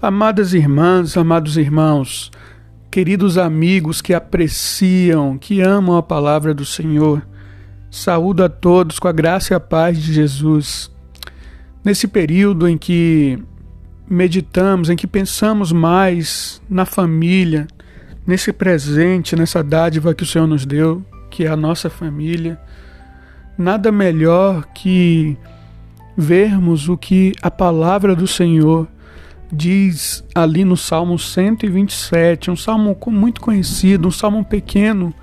Amadas irmãs, amados irmãos, queridos amigos que apreciam, que amam a palavra do Senhor, saúdo a todos com a graça e a paz de Jesus. Nesse período em que meditamos, em que pensamos mais na família, nesse presente, nessa dádiva que o Senhor nos deu, que é a nossa família, nada melhor que vermos o que a palavra do Senhor diz ali no Salmo 127, um salmo muito conhecido, um salmo pequeno,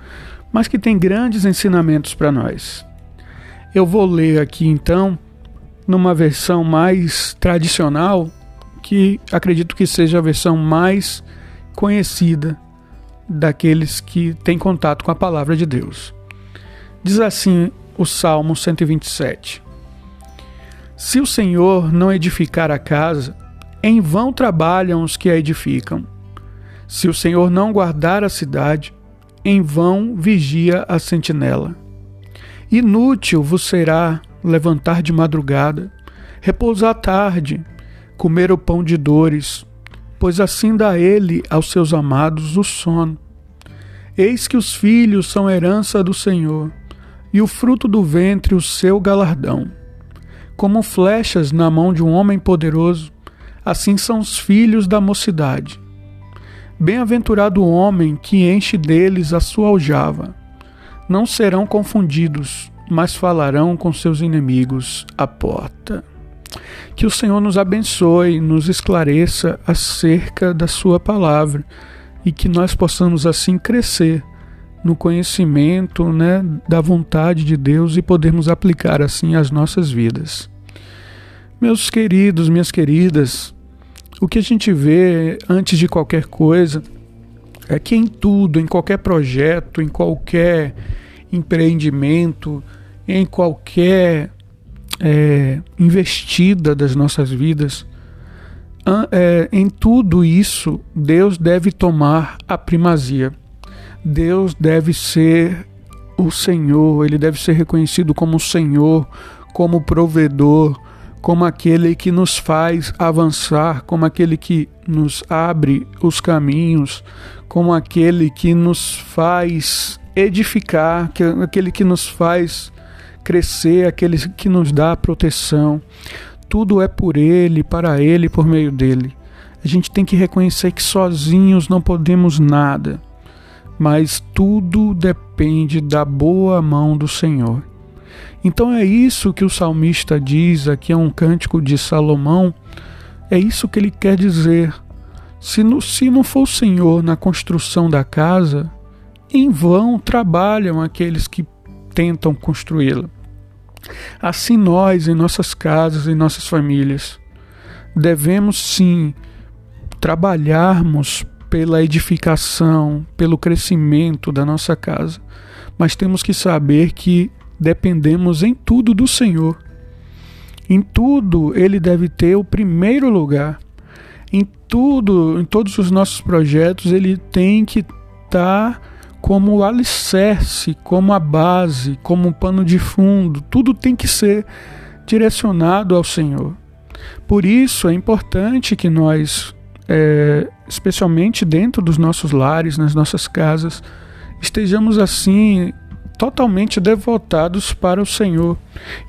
mas que tem grandes ensinamentos para nós. Eu vou ler aqui então, numa versão mais tradicional, que acredito que seja a versão mais conhecida daqueles que têm contato com a palavra de Deus. Diz assim o Salmo 127: Se o Senhor não edificar a casa, em vão trabalham os que a edificam. Se o Senhor não guardar a cidade, em vão vigia a sentinela. Inútil vos será levantar de madrugada, repousar à tarde, comer o pão de dores, pois assim dá ele aos seus amados o sono. Eis que os filhos são herança do Senhor, e o fruto do ventre o seu galardão. Como flechas na mão de um homem poderoso, assim são os filhos da mocidade. Bem-aventurado o homem que enche deles a sua aljava. Não serão confundidos, mas falarão com seus inimigos à porta. Que o Senhor nos abençoe, nos esclareça acerca da Sua palavra e que nós possamos assim crescer no conhecimento né, da vontade de Deus e podermos aplicar assim as nossas vidas. Meus queridos, minhas queridas, o que a gente vê antes de qualquer coisa é que em tudo, em qualquer projeto, em qualquer empreendimento, em qualquer é, investida das nossas vidas, é, em tudo isso, Deus deve tomar a primazia. Deus deve ser o Senhor, ele deve ser reconhecido como Senhor, como provedor, como aquele que nos faz avançar, como aquele que nos abre os caminhos, como aquele que nos faz edificar, aquele que nos faz crescer, aquele que nos dá proteção. Tudo é por Ele, para Ele, por meio dele. A gente tem que reconhecer que sozinhos não podemos nada, mas tudo depende da boa mão do Senhor. Então é isso que o salmista diz, aqui é um cântico de Salomão, é isso que ele quer dizer. Se, no, se não for o Senhor na construção da casa, em vão trabalham aqueles que tentam construí-la. Assim nós, em nossas casas, em nossas famílias, devemos sim trabalharmos pela edificação, pelo crescimento da nossa casa, mas temos que saber que dependemos em tudo do Senhor. Em tudo ele deve ter o primeiro lugar. Em tudo, em todos os nossos projetos, ele tem que estar tá como o alicerce, como a base, como um pano de fundo. Tudo tem que ser direcionado ao Senhor. Por isso é importante que nós, é, especialmente dentro dos nossos lares, nas nossas casas, estejamos assim totalmente devotados para o Senhor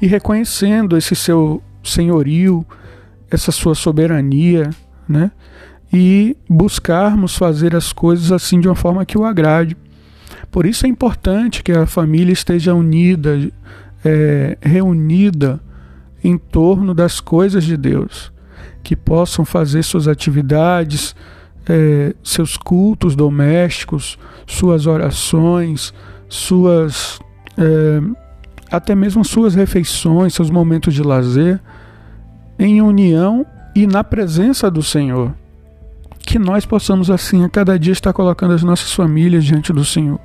e reconhecendo esse seu senhorio, essa sua soberania, né? E buscarmos fazer as coisas assim de uma forma que o agrade. Por isso é importante que a família esteja unida, é, reunida em torno das coisas de Deus, que possam fazer suas atividades, é, seus cultos domésticos, suas orações, suas é, até mesmo suas refeições, seus momentos de lazer em união e na presença do Senhor. Que nós possamos assim a cada dia estar colocando as nossas famílias diante do Senhor.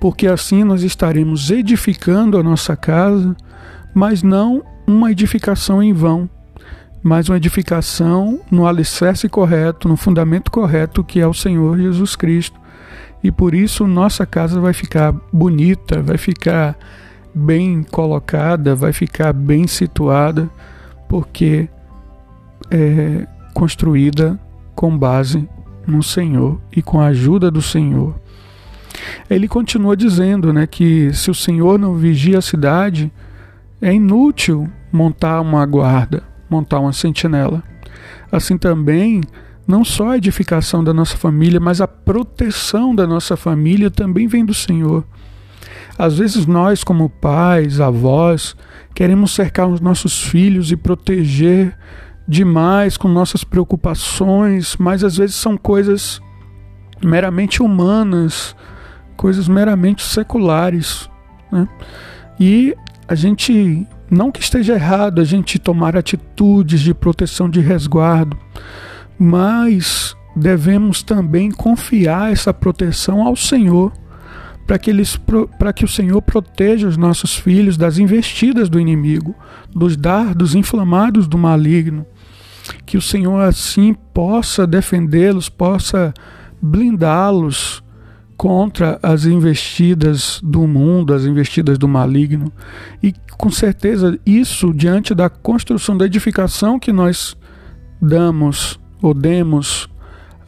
Porque assim nós estaremos edificando a nossa casa, mas não uma edificação em vão, mas uma edificação no alicerce correto, no fundamento correto que é o Senhor Jesus Cristo e por isso nossa casa vai ficar bonita, vai ficar bem colocada, vai ficar bem situada, porque é construída com base no Senhor e com a ajuda do Senhor. Ele continua dizendo né, que se o Senhor não vigia a cidade, é inútil montar uma guarda, montar uma sentinela. Assim também, não só a edificação da nossa família, mas a proteção da nossa família também vem do Senhor. Às vezes nós, como pais, avós, queremos cercar os nossos filhos e proteger demais com nossas preocupações, mas às vezes são coisas meramente humanas, coisas meramente seculares. Né? E a gente, não que esteja errado a gente tomar atitudes de proteção, de resguardo, mas devemos também confiar essa proteção ao Senhor para que, para que o Senhor proteja os nossos filhos das investidas do inimigo, dos dardos inflamados do maligno. Que o Senhor assim possa defendê-los, possa blindá-los contra as investidas do mundo, as investidas do maligno. E com certeza isso, diante da construção da edificação que nós damos ou demos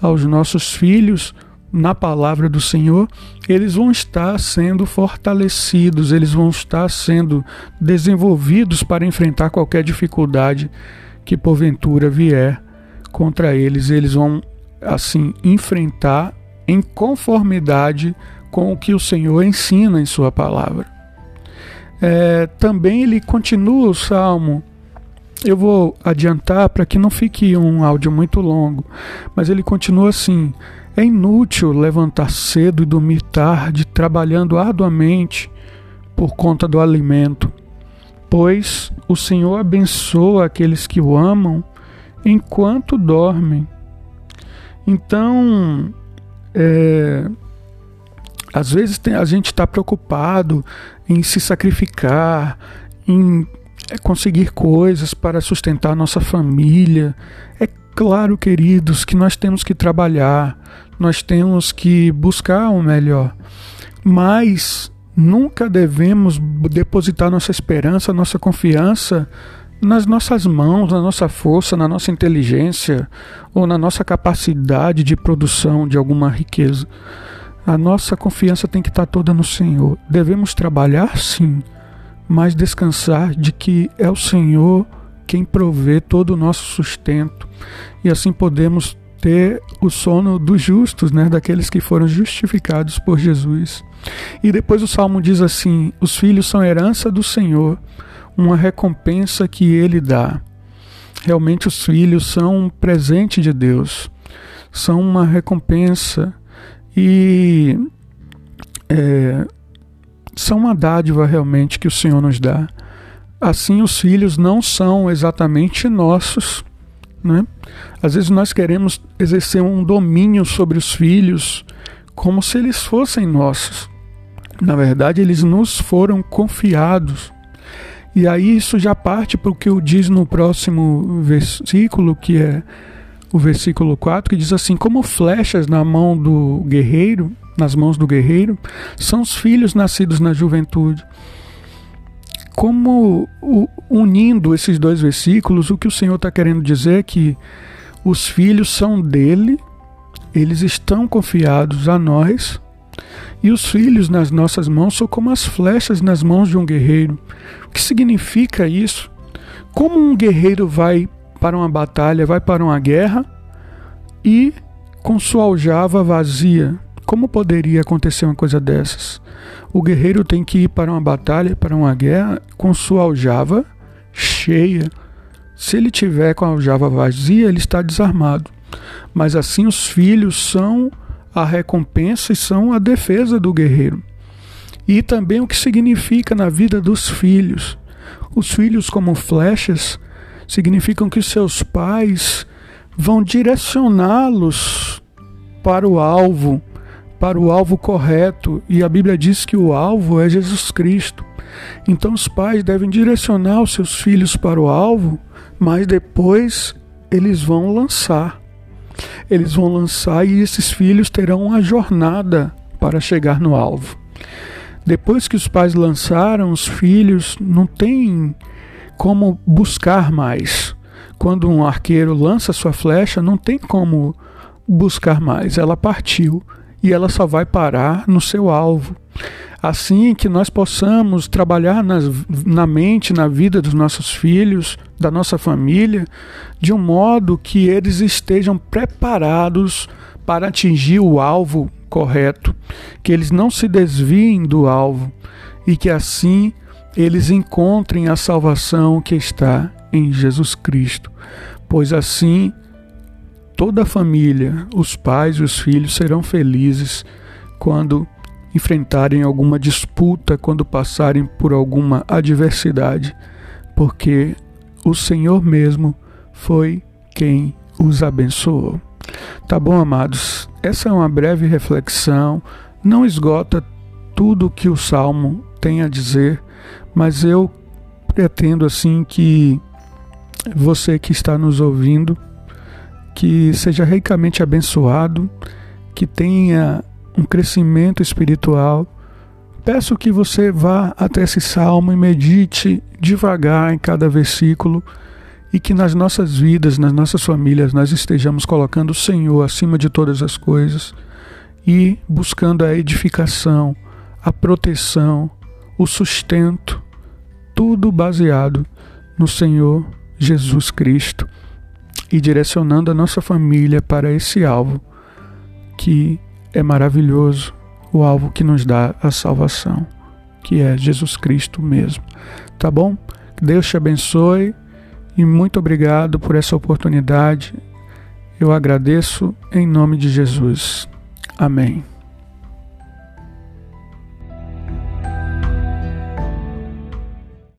aos nossos filhos, na palavra do Senhor, eles vão estar sendo fortalecidos, eles vão estar sendo desenvolvidos para enfrentar qualquer dificuldade que porventura vier contra eles. Eles vão, assim, enfrentar em conformidade com o que o Senhor ensina em Sua palavra. É, também ele continua o salmo. Eu vou adiantar para que não fique um áudio muito longo, mas ele continua assim: é inútil levantar cedo e dormir tarde, trabalhando arduamente por conta do alimento, pois o Senhor abençoa aqueles que o amam enquanto dormem. Então, é, às vezes tem, a gente está preocupado em se sacrificar, em é, conseguir coisas para sustentar nossa família. É claro, queridos, que nós temos que trabalhar, nós temos que buscar o melhor. Mas nunca devemos depositar nossa esperança, nossa confiança nas nossas mãos, na nossa força, na nossa inteligência ou na nossa capacidade de produção de alguma riqueza. A nossa confiança tem que estar toda no Senhor. Devemos trabalhar sim, mas descansar de que é o Senhor quem provê todo o nosso sustento e assim podemos ter o sono dos justos, né, daqueles que foram justificados por Jesus. E depois o salmo diz assim: os filhos são herança do Senhor, uma recompensa que ele dá. Realmente os filhos são um presente de Deus, são uma recompensa e é, são uma dádiva realmente que o Senhor nos dá. Assim, os filhos não são exatamente nossos, né? Às vezes nós queremos exercer um domínio sobre os filhos como se eles fossem nossos. Na verdade, eles nos foram confiados. E aí isso já parte para o que diz no próximo versículo, que é o versículo 4, que diz assim: Como flechas na mão do guerreiro, nas mãos do guerreiro, são os filhos nascidos na juventude. Como unindo esses dois versículos, o que o Senhor está querendo dizer é que os filhos são dele, eles estão confiados a nós, e os filhos nas nossas mãos são como as flechas nas mãos de um guerreiro. O que significa isso? Como um guerreiro vai para uma batalha, vai para uma guerra e com sua aljava vazia? Como poderia acontecer uma coisa dessas? O guerreiro tem que ir para uma batalha, para uma guerra, com sua aljava cheia. Se ele tiver com a aljava vazia, ele está desarmado. Mas assim os filhos são a recompensa e são a defesa do guerreiro. E também o que significa na vida dos filhos. Os filhos, como flechas, significam que seus pais vão direcioná-los para o alvo, para o alvo correto, e a Bíblia diz que o alvo é Jesus Cristo. Então os pais devem direcionar os seus filhos para o alvo, mas depois eles vão lançar. Eles vão lançar e esses filhos terão uma jornada para chegar no alvo. Depois que os pais lançaram, os filhos não têm como buscar mais. quando um arqueiro lança sua flecha, não tem como buscar mais, ela partiu e ela só vai parar no seu alvo. Assim que nós possamos trabalhar nas, na mente, na vida dos nossos filhos, da nossa família, de um modo que eles estejam preparados para atingir o alvo correto, que eles não se desviem do alvo e que assim eles encontrem a salvação que está em Jesus Cristo, pois assim toda a família, os pais e os filhos serão felizes quando enfrentarem alguma disputa, quando passarem por alguma adversidade, porque o Senhor mesmo foi quem os abençoou. Tá bom, amados? Essa é uma breve reflexão, não esgota tudo o que o salmo tem a dizer, mas eu pretendo assim que você que está nos ouvindo, que seja ricamente abençoado, que tenha um crescimento espiritual. Peço que você vá até esse salmo e medite devagar em cada versículo e que nas nossas vidas, nas nossas famílias, nós estejamos colocando o Senhor acima de todas as coisas e buscando a edificação, a proteção, o sustento, tudo baseado no Senhor Jesus Cristo e direcionando a nossa família para esse alvo que é maravilhoso, o alvo que nos dá a salvação, que é Jesus Cristo mesmo. Tá bom? Deus te abençoe e muito obrigado por essa oportunidade. Eu agradeço em nome de Jesus. Amém.